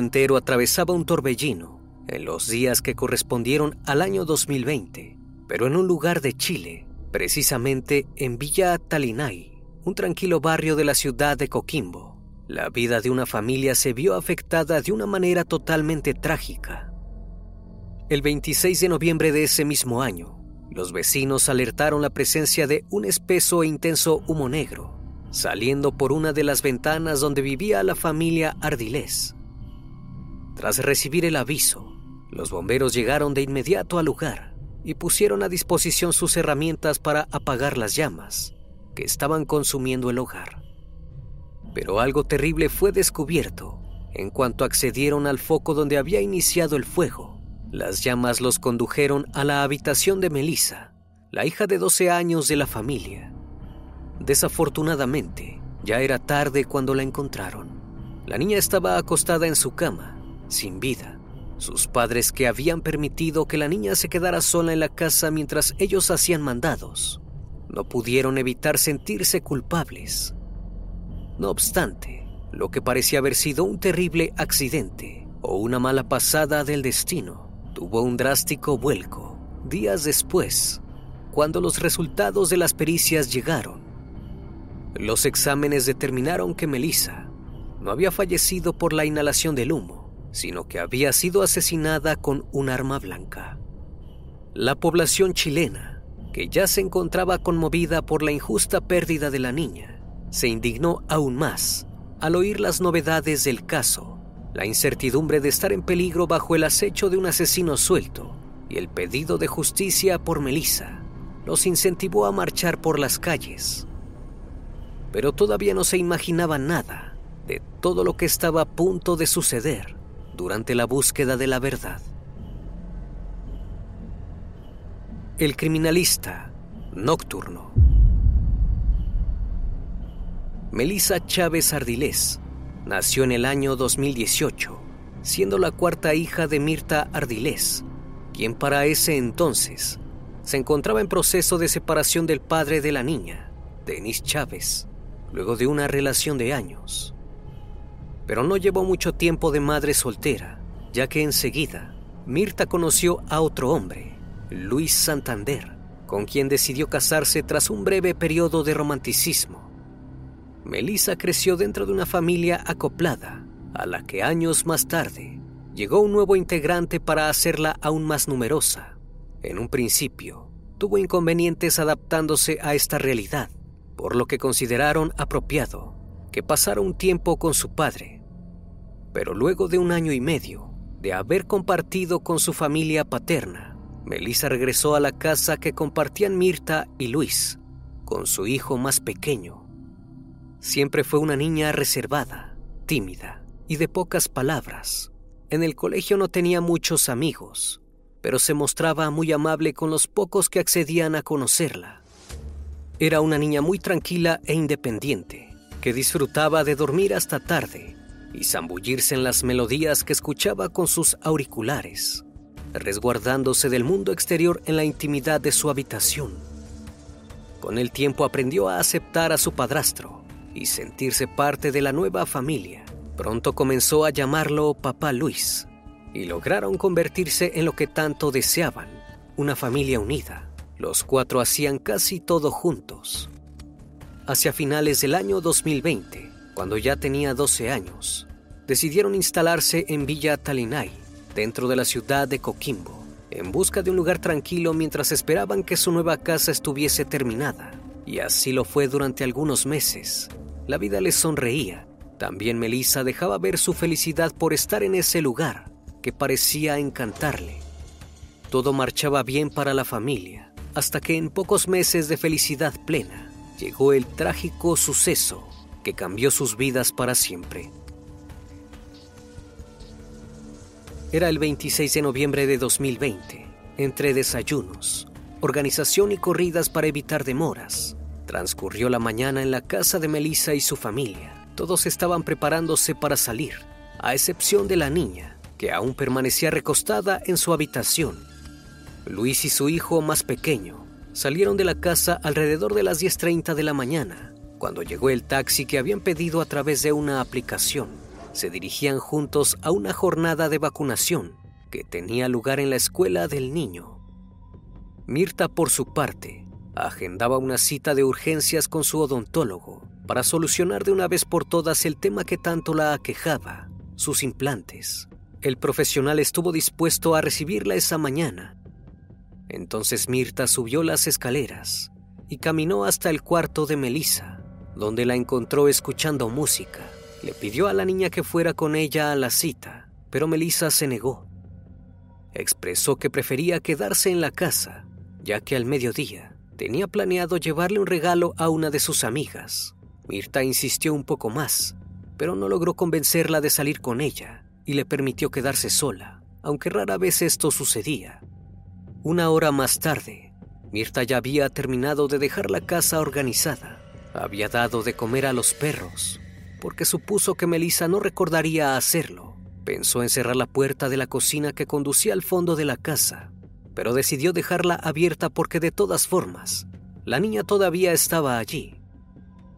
Entero atravesaba un torbellino en los días que correspondieron al año 2020, pero en un lugar de Chile, precisamente en Villa Talinay, un tranquilo barrio de la ciudad de Coquimbo, la vida de una familia se vio afectada de una manera totalmente trágica. El 26 de noviembre de ese mismo año, los vecinos alertaron la presencia de un espeso e intenso humo negro, saliendo por una de las ventanas donde vivía la familia Ardilés. Tras recibir el aviso, los bomberos llegaron de inmediato al lugar y pusieron a disposición sus herramientas para apagar las llamas que estaban consumiendo el hogar. Pero algo terrible fue descubierto en cuanto accedieron al foco donde había iniciado el fuego. Las llamas los condujeron a la habitación de Melissa, la hija de 12 años de la familia. Desafortunadamente, ya era tarde cuando la encontraron. La niña estaba acostada en su cama, sin vida. Sus padres que habían permitido que la niña se quedara sola en la casa mientras ellos hacían mandados, no pudieron evitar sentirse culpables. No obstante, lo que parecía haber sido un terrible accidente o una mala pasada del destino tuvo un drástico vuelco días después, cuando los resultados de las pericias llegaron. Los exámenes determinaron que Melissa no había fallecido por la inhalación del humo, sino que había sido asesinada con un arma blanca. La población chilena, que ya se encontraba conmovida por la injusta pérdida de la niña, se indignó aún más al oír las novedades del caso, la incertidumbre de estar en peligro bajo el acecho de un asesino suelto y el pedido de justicia por Melissa los incentivó a marchar por las calles. Pero todavía no se imaginaba nada de todo lo que estaba a punto de suceder durante la búsqueda de la verdad. El criminalista nocturno. Melissa Chávez Ardilés nació en el año 2018, siendo la cuarta hija de Mirta Ardilés, quien para ese entonces se encontraba en proceso de separación del padre de la niña, Denis Chávez, luego de una relación de años. Pero no llevó mucho tiempo de madre soltera, ya que enseguida Mirta conoció a otro hombre, Luis Santander, con quien decidió casarse tras un breve periodo de romanticismo. Melissa creció dentro de una familia acoplada, a la que años más tarde llegó un nuevo integrante para hacerla aún más numerosa. En un principio, tuvo inconvenientes adaptándose a esta realidad, por lo que consideraron apropiado que pasara un tiempo con su padre. Pero luego de un año y medio de haber compartido con su familia paterna, Melissa regresó a la casa que compartían Mirta y Luis, con su hijo más pequeño. Siempre fue una niña reservada, tímida y de pocas palabras. En el colegio no tenía muchos amigos, pero se mostraba muy amable con los pocos que accedían a conocerla. Era una niña muy tranquila e independiente, que disfrutaba de dormir hasta tarde y zambullirse en las melodías que escuchaba con sus auriculares, resguardándose del mundo exterior en la intimidad de su habitación. Con el tiempo aprendió a aceptar a su padrastro y sentirse parte de la nueva familia. Pronto comenzó a llamarlo Papá Luis y lograron convertirse en lo que tanto deseaban, una familia unida. Los cuatro hacían casi todo juntos. Hacia finales del año 2020, cuando ya tenía 12 años, decidieron instalarse en Villa Talinay, dentro de la ciudad de Coquimbo, en busca de un lugar tranquilo mientras esperaban que su nueva casa estuviese terminada. Y así lo fue durante algunos meses. La vida les sonreía. También Melissa dejaba ver su felicidad por estar en ese lugar, que parecía encantarle. Todo marchaba bien para la familia, hasta que en pocos meses de felicidad plena llegó el trágico suceso que cambió sus vidas para siempre. Era el 26 de noviembre de 2020, entre desayunos, organización y corridas para evitar demoras. Transcurrió la mañana en la casa de Melissa y su familia. Todos estaban preparándose para salir, a excepción de la niña, que aún permanecía recostada en su habitación. Luis y su hijo más pequeño salieron de la casa alrededor de las 10.30 de la mañana, cuando llegó el taxi que habían pedido a través de una aplicación. Se dirigían juntos a una jornada de vacunación que tenía lugar en la escuela del niño. Mirta, por su parte, agendaba una cita de urgencias con su odontólogo para solucionar de una vez por todas el tema que tanto la aquejaba, sus implantes. El profesional estuvo dispuesto a recibirla esa mañana. Entonces Mirta subió las escaleras y caminó hasta el cuarto de Melissa, donde la encontró escuchando música. Le pidió a la niña que fuera con ella a la cita, pero Melissa se negó. Expresó que prefería quedarse en la casa, ya que al mediodía tenía planeado llevarle un regalo a una de sus amigas. Mirta insistió un poco más, pero no logró convencerla de salir con ella y le permitió quedarse sola, aunque rara vez esto sucedía. Una hora más tarde, Mirta ya había terminado de dejar la casa organizada. Había dado de comer a los perros, porque supuso que Melissa no recordaría hacerlo. Pensó en cerrar la puerta de la cocina que conducía al fondo de la casa, pero decidió dejarla abierta porque de todas formas, la niña todavía estaba allí.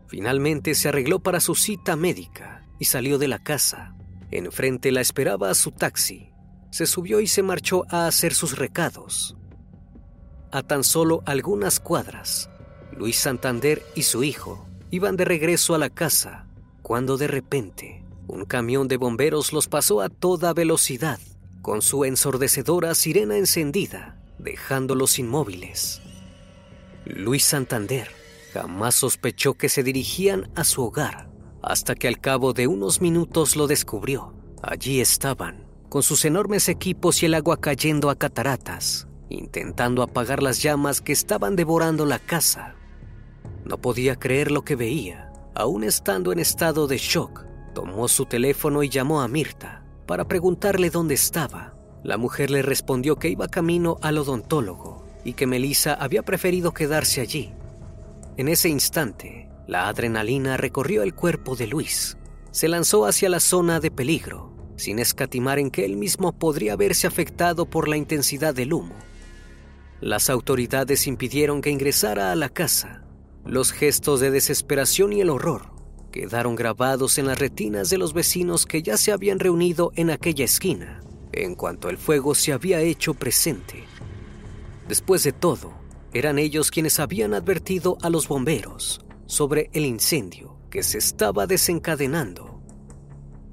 Finalmente se arregló para su cita médica y salió de la casa. Enfrente la esperaba su taxi. Se subió y se marchó a hacer sus recados. A tan solo algunas cuadras, Luis Santander y su hijo iban de regreso a la casa cuando de repente un camión de bomberos los pasó a toda velocidad, con su ensordecedora sirena encendida, dejándolos inmóviles. Luis Santander jamás sospechó que se dirigían a su hogar hasta que al cabo de unos minutos lo descubrió. Allí estaban, con sus enormes equipos y el agua cayendo a cataratas, intentando apagar las llamas que estaban devorando la casa. No podía creer lo que veía. Aún estando en estado de shock, tomó su teléfono y llamó a Mirta para preguntarle dónde estaba. La mujer le respondió que iba camino al odontólogo y que Melissa había preferido quedarse allí. En ese instante, la adrenalina recorrió el cuerpo de Luis. Se lanzó hacia la zona de peligro, sin escatimar en que él mismo podría verse afectado por la intensidad del humo. Las autoridades impidieron que ingresara a la casa. Los gestos de desesperación y el horror quedaron grabados en las retinas de los vecinos que ya se habían reunido en aquella esquina, en cuanto el fuego se había hecho presente. Después de todo, eran ellos quienes habían advertido a los bomberos sobre el incendio que se estaba desencadenando.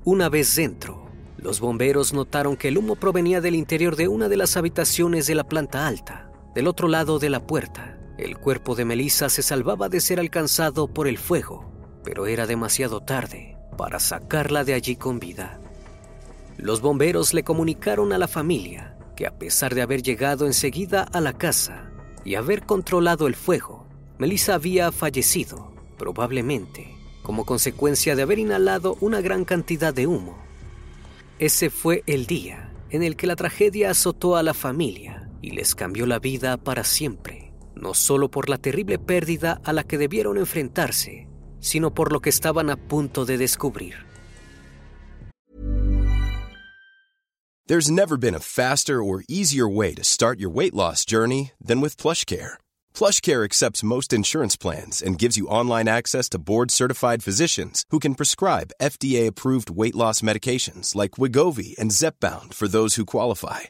Una vez dentro, los bomberos notaron que el humo provenía del interior de una de las habitaciones de la planta alta. Del otro lado de la puerta, el cuerpo de Melissa se salvaba de ser alcanzado por el fuego, pero era demasiado tarde para sacarla de allí con vida. Los bomberos le comunicaron a la familia que a pesar de haber llegado enseguida a la casa y haber controlado el fuego, Melissa había fallecido, probablemente como consecuencia de haber inhalado una gran cantidad de humo. Ese fue el día en el que la tragedia azotó a la familia y les cambió la vida para siempre, no solo por la terrible pérdida a la que debieron enfrentarse, sino por lo que estaban a punto de descubrir. There's never been a faster or easier way to start your weight loss journey than with PlushCare. PlushCare accepts most insurance plans and gives you online access to board-certified physicians who can prescribe FDA-approved weight loss medications like Wigovi and Zepbound for those who qualify.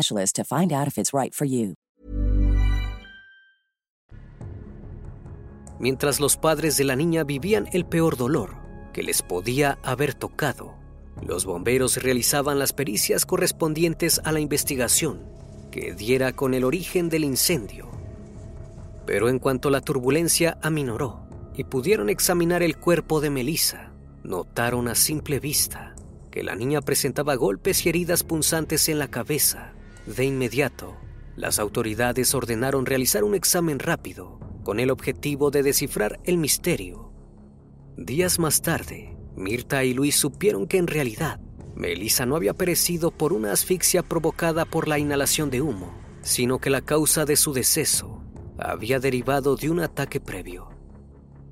to find out if it's right for you. Mientras los padres de la niña vivían el peor dolor que les podía haber tocado, los bomberos realizaban las pericias correspondientes a la investigación que diera con el origen del incendio. Pero en cuanto la turbulencia aminoró y pudieron examinar el cuerpo de Melissa, notaron a simple vista que la niña presentaba golpes y heridas punzantes en la cabeza. De inmediato, las autoridades ordenaron realizar un examen rápido con el objetivo de descifrar el misterio. Días más tarde, Mirta y Luis supieron que en realidad Melissa no había perecido por una asfixia provocada por la inhalación de humo, sino que la causa de su deceso había derivado de un ataque previo.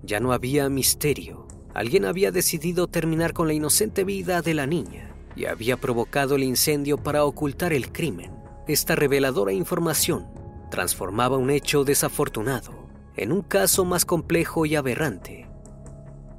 Ya no había misterio. Alguien había decidido terminar con la inocente vida de la niña y había provocado el incendio para ocultar el crimen. Esta reveladora información transformaba un hecho desafortunado en un caso más complejo y aberrante.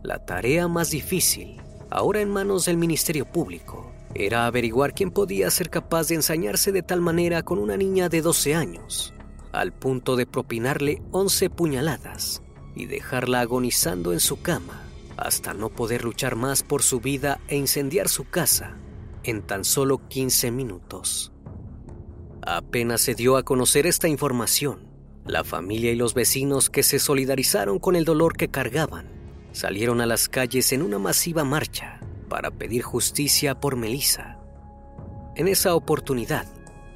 La tarea más difícil, ahora en manos del Ministerio Público, era averiguar quién podía ser capaz de ensañarse de tal manera con una niña de 12 años, al punto de propinarle 11 puñaladas y dejarla agonizando en su cama hasta no poder luchar más por su vida e incendiar su casa en tan solo 15 minutos. Apenas se dio a conocer esta información, la familia y los vecinos que se solidarizaron con el dolor que cargaban salieron a las calles en una masiva marcha para pedir justicia por Melissa. En esa oportunidad,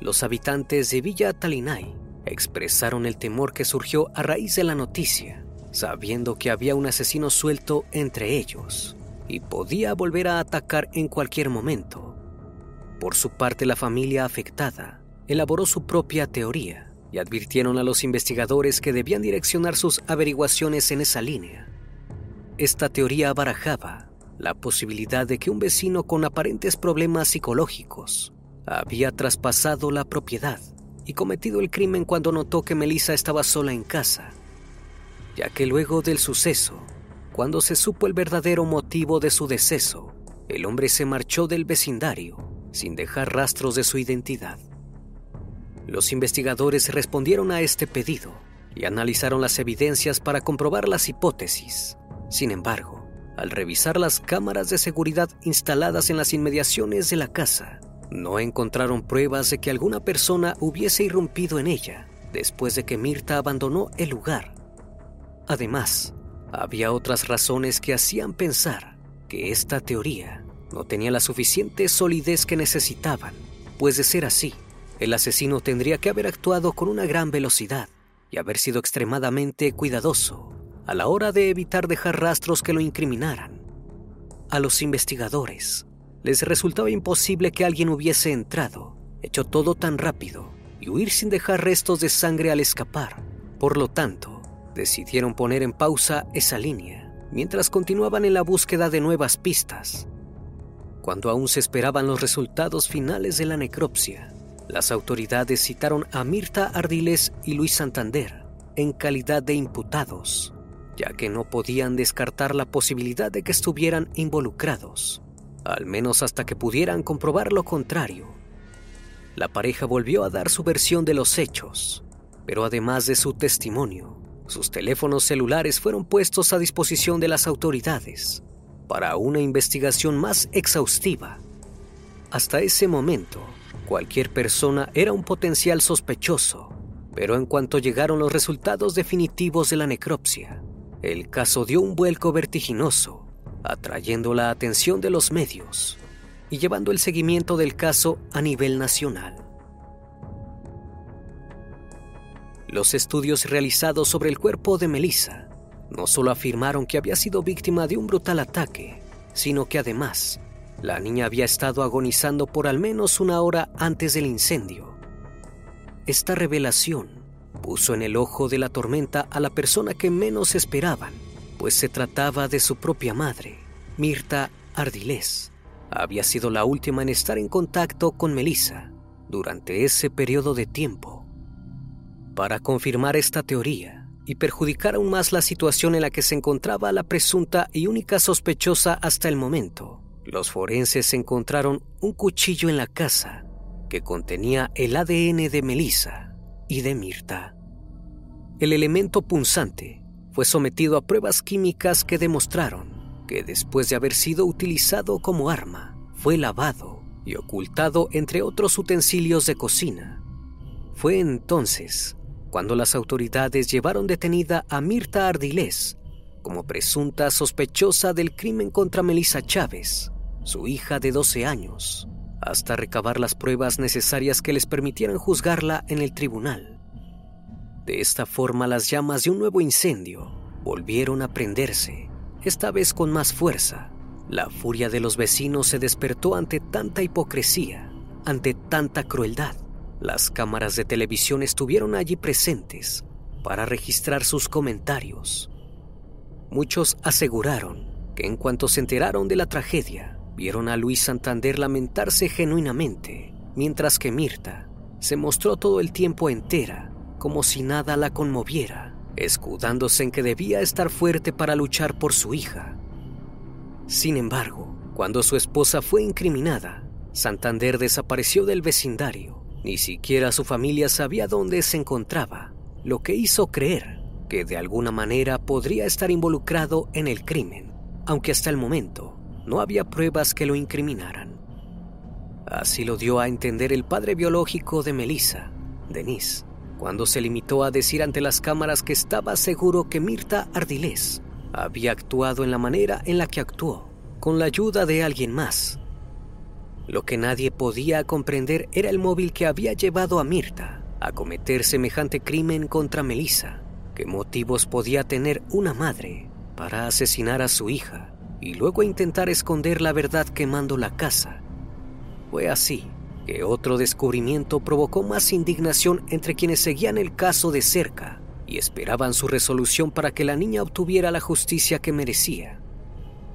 los habitantes de Villa Talinay expresaron el temor que surgió a raíz de la noticia, sabiendo que había un asesino suelto entre ellos y podía volver a atacar en cualquier momento. Por su parte, la familia afectada elaboró su propia teoría y advirtieron a los investigadores que debían direccionar sus averiguaciones en esa línea. Esta teoría barajaba la posibilidad de que un vecino con aparentes problemas psicológicos había traspasado la propiedad y cometido el crimen cuando notó que Melissa estaba sola en casa, ya que luego del suceso, cuando se supo el verdadero motivo de su deceso, el hombre se marchó del vecindario sin dejar rastros de su identidad. Los investigadores respondieron a este pedido y analizaron las evidencias para comprobar las hipótesis. Sin embargo, al revisar las cámaras de seguridad instaladas en las inmediaciones de la casa, No encontraron pruebas de que alguna persona hubiese irrumpido en ella después de que Mirta abandonó el lugar. Además, había otras razones que hacían pensar que esta teoría no tenía la suficiente solidez que necesitaban, pues de ser así, el asesino tendría que haber actuado con una gran velocidad y haber sido extremadamente cuidadoso a la hora de evitar dejar rastros que lo incriminaran. A los investigadores les resultaba imposible que alguien hubiese entrado, hecho todo tan rápido y huir sin dejar restos de sangre al escapar. Por lo tanto, decidieron poner en pausa esa línea mientras continuaban en la búsqueda de nuevas pistas. Cuando aún se esperaban los resultados finales de la necropsia, las autoridades citaron a Mirta Ardiles y Luis Santander en calidad de imputados, ya que no podían descartar la posibilidad de que estuvieran involucrados, al menos hasta que pudieran comprobar lo contrario. La pareja volvió a dar su versión de los hechos, pero además de su testimonio, sus teléfonos celulares fueron puestos a disposición de las autoridades para una investigación más exhaustiva. Hasta ese momento, cualquier persona era un potencial sospechoso, pero en cuanto llegaron los resultados definitivos de la necropsia, el caso dio un vuelco vertiginoso, atrayendo la atención de los medios y llevando el seguimiento del caso a nivel nacional. Los estudios realizados sobre el cuerpo de Melissa no solo afirmaron que había sido víctima de un brutal ataque, sino que además la niña había estado agonizando por al menos una hora antes del incendio. Esta revelación puso en el ojo de la tormenta a la persona que menos esperaban, pues se trataba de su propia madre, Mirta Ardilés. Había sido la última en estar en contacto con Melissa durante ese periodo de tiempo. Para confirmar esta teoría, y perjudicar aún más la situación en la que se encontraba la presunta y única sospechosa hasta el momento. Los forenses encontraron un cuchillo en la casa que contenía el ADN de Melissa y de Mirta. El elemento punzante fue sometido a pruebas químicas que demostraron que después de haber sido utilizado como arma, fue lavado y ocultado entre otros utensilios de cocina. Fue entonces cuando las autoridades llevaron detenida a Mirta Ardilés como presunta sospechosa del crimen contra Melissa Chávez, su hija de 12 años, hasta recabar las pruebas necesarias que les permitieran juzgarla en el tribunal. De esta forma las llamas de un nuevo incendio volvieron a prenderse, esta vez con más fuerza. La furia de los vecinos se despertó ante tanta hipocresía, ante tanta crueldad. Las cámaras de televisión estuvieron allí presentes para registrar sus comentarios. Muchos aseguraron que en cuanto se enteraron de la tragedia, vieron a Luis Santander lamentarse genuinamente, mientras que Mirta se mostró todo el tiempo entera, como si nada la conmoviera, escudándose en que debía estar fuerte para luchar por su hija. Sin embargo, cuando su esposa fue incriminada, Santander desapareció del vecindario ni siquiera su familia sabía dónde se encontraba, lo que hizo creer que de alguna manera podría estar involucrado en el crimen, aunque hasta el momento no había pruebas que lo incriminaran. Así lo dio a entender el padre biológico de Melissa, Denise, cuando se limitó a decir ante las cámaras que estaba seguro que Mirta Ardilés había actuado en la manera en la que actuó, con la ayuda de alguien más, lo que nadie podía comprender era el móvil que había llevado a Mirta a cometer semejante crimen contra Melissa. ¿Qué motivos podía tener una madre para asesinar a su hija y luego intentar esconder la verdad quemando la casa? Fue así que otro descubrimiento provocó más indignación entre quienes seguían el caso de cerca y esperaban su resolución para que la niña obtuviera la justicia que merecía.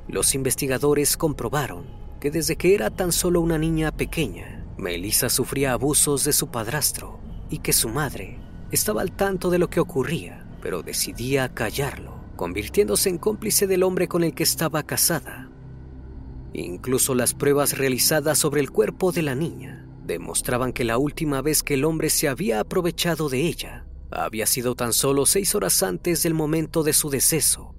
Los investigadores comprobaron que desde que era tan solo una niña pequeña, Melissa sufría abusos de su padrastro y que su madre estaba al tanto de lo que ocurría, pero decidía callarlo, convirtiéndose en cómplice del hombre con el que estaba casada. Incluso las pruebas realizadas sobre el cuerpo de la niña demostraban que la última vez que el hombre se había aprovechado de ella había sido tan solo seis horas antes del momento de su deceso.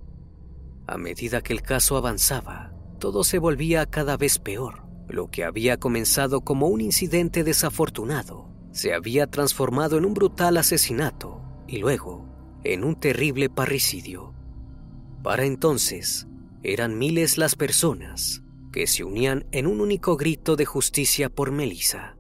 A medida que el caso avanzaba, todo se volvía cada vez peor, Lo que había comenzado como un incidente desafortunado se había transformado en un brutal asesinato y luego en un terrible parricidio. Para entonces, eran miles las personas que se unían en un único grito de justicia por Melissa.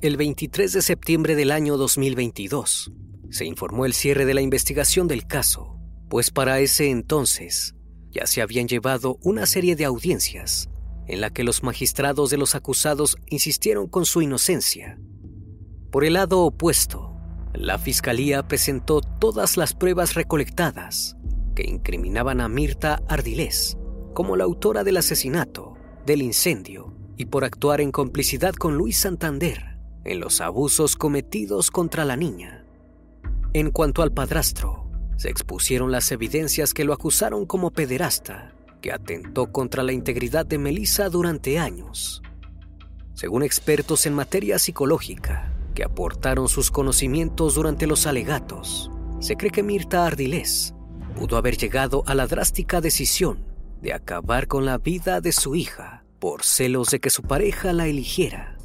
El 23 de septiembre del año 2022 se informó el cierre de la investigación del caso, pues para ese entonces ya se habían llevado una serie de audiencias en la que los magistrados de los acusados insistieron con su inocencia. Por el lado opuesto, la fiscalía presentó todas las pruebas recolectadas que incriminaban a Mirta Ardilés como la autora del asesinato, del incendio y por actuar en complicidad con Luis Santander en los abusos cometidos contra la niña. En cuanto al padrastro, se expusieron las evidencias que lo acusaron como pederasta, que atentó contra la integridad de Melissa durante años. Según expertos en materia psicológica, que aportaron sus conocimientos durante los alegatos, se cree que Mirta Ardilés pudo haber llegado a la drástica decisión de acabar con la vida de su hija por celos de que su pareja la eligiera.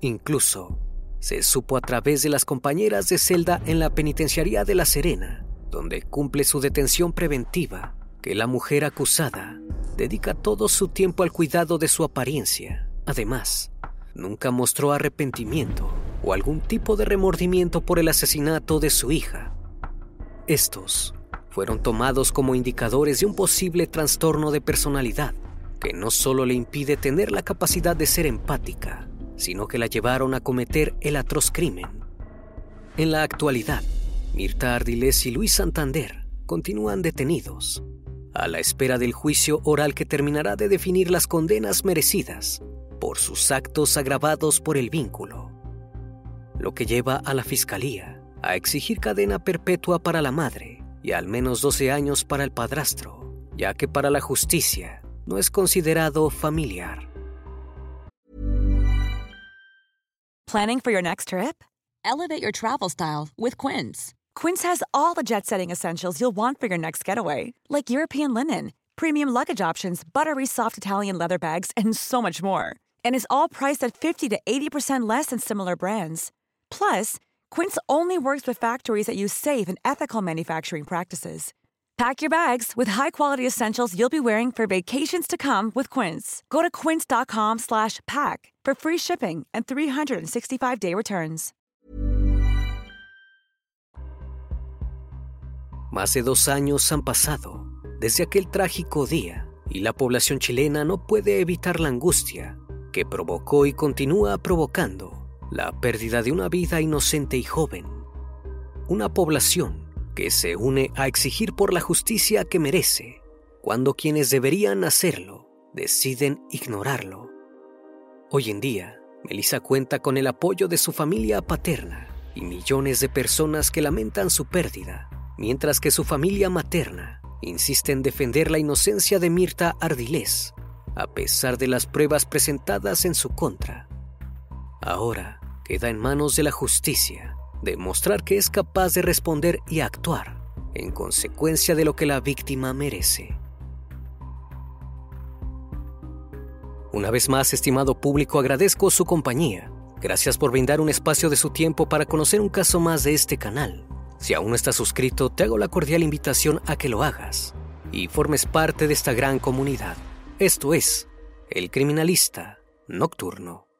Incluso se supo a través de las compañeras de celda en la penitenciaría de La Serena, donde cumple su detención preventiva, que la mujer acusada dedica todo su tiempo al cuidado de su apariencia. Además, nunca mostró arrepentimiento o algún tipo de remordimiento por el asesinato de su hija. Estos fueron tomados como indicadores de un posible trastorno de personalidad que no solo le impide tener la capacidad de ser empática, sino que la llevaron a cometer el atroz crimen. En la actualidad, Mirta Ardiles y Luis Santander continúan detenidos, a la espera del juicio oral que terminará de definir las condenas merecidas por sus actos agravados por el vínculo, lo que lleva a la Fiscalía a exigir cadena perpetua para la madre y al menos 12 años para el padrastro, ya que para la justicia no es considerado familiar. Planning for your next trip? Elevate your travel style with Quince. Quince has all the jet setting essentials you'll want for your next getaway, like European linen, premium luggage options, buttery soft Italian leather bags, and so much more. And is all priced at 50 to 80% less than similar brands. Plus, Quince only works with factories that use safe and ethical manufacturing practices. Pack your bags with high-quality essentials you'll be wearing for vacations to come with Quince. Go to quince.com/pack for free shipping and 365-day returns. Más de dos años han pasado desde aquel trágico día y la población chilena no puede evitar la angustia que provocó y continúa provocando la pérdida de una vida inocente y joven, una población que se une a exigir por la justicia que merece, cuando quienes deberían hacerlo deciden ignorarlo. Hoy en día, Melissa cuenta con el apoyo de su familia paterna y millones de personas que lamentan su pérdida, mientras que su familia materna insiste en defender la inocencia de Mirta Ardilés, a pesar de las pruebas presentadas en su contra. Ahora queda en manos de la justicia demostrar que es capaz de responder y actuar en consecuencia de lo que la víctima merece. Una vez más, estimado público, agradezco su compañía. Gracias por brindar un espacio de su tiempo para conocer un caso más de este canal. Si aún no estás suscrito, te hago la cordial invitación a que lo hagas y formes parte de esta gran comunidad. Esto es El Criminalista Nocturno.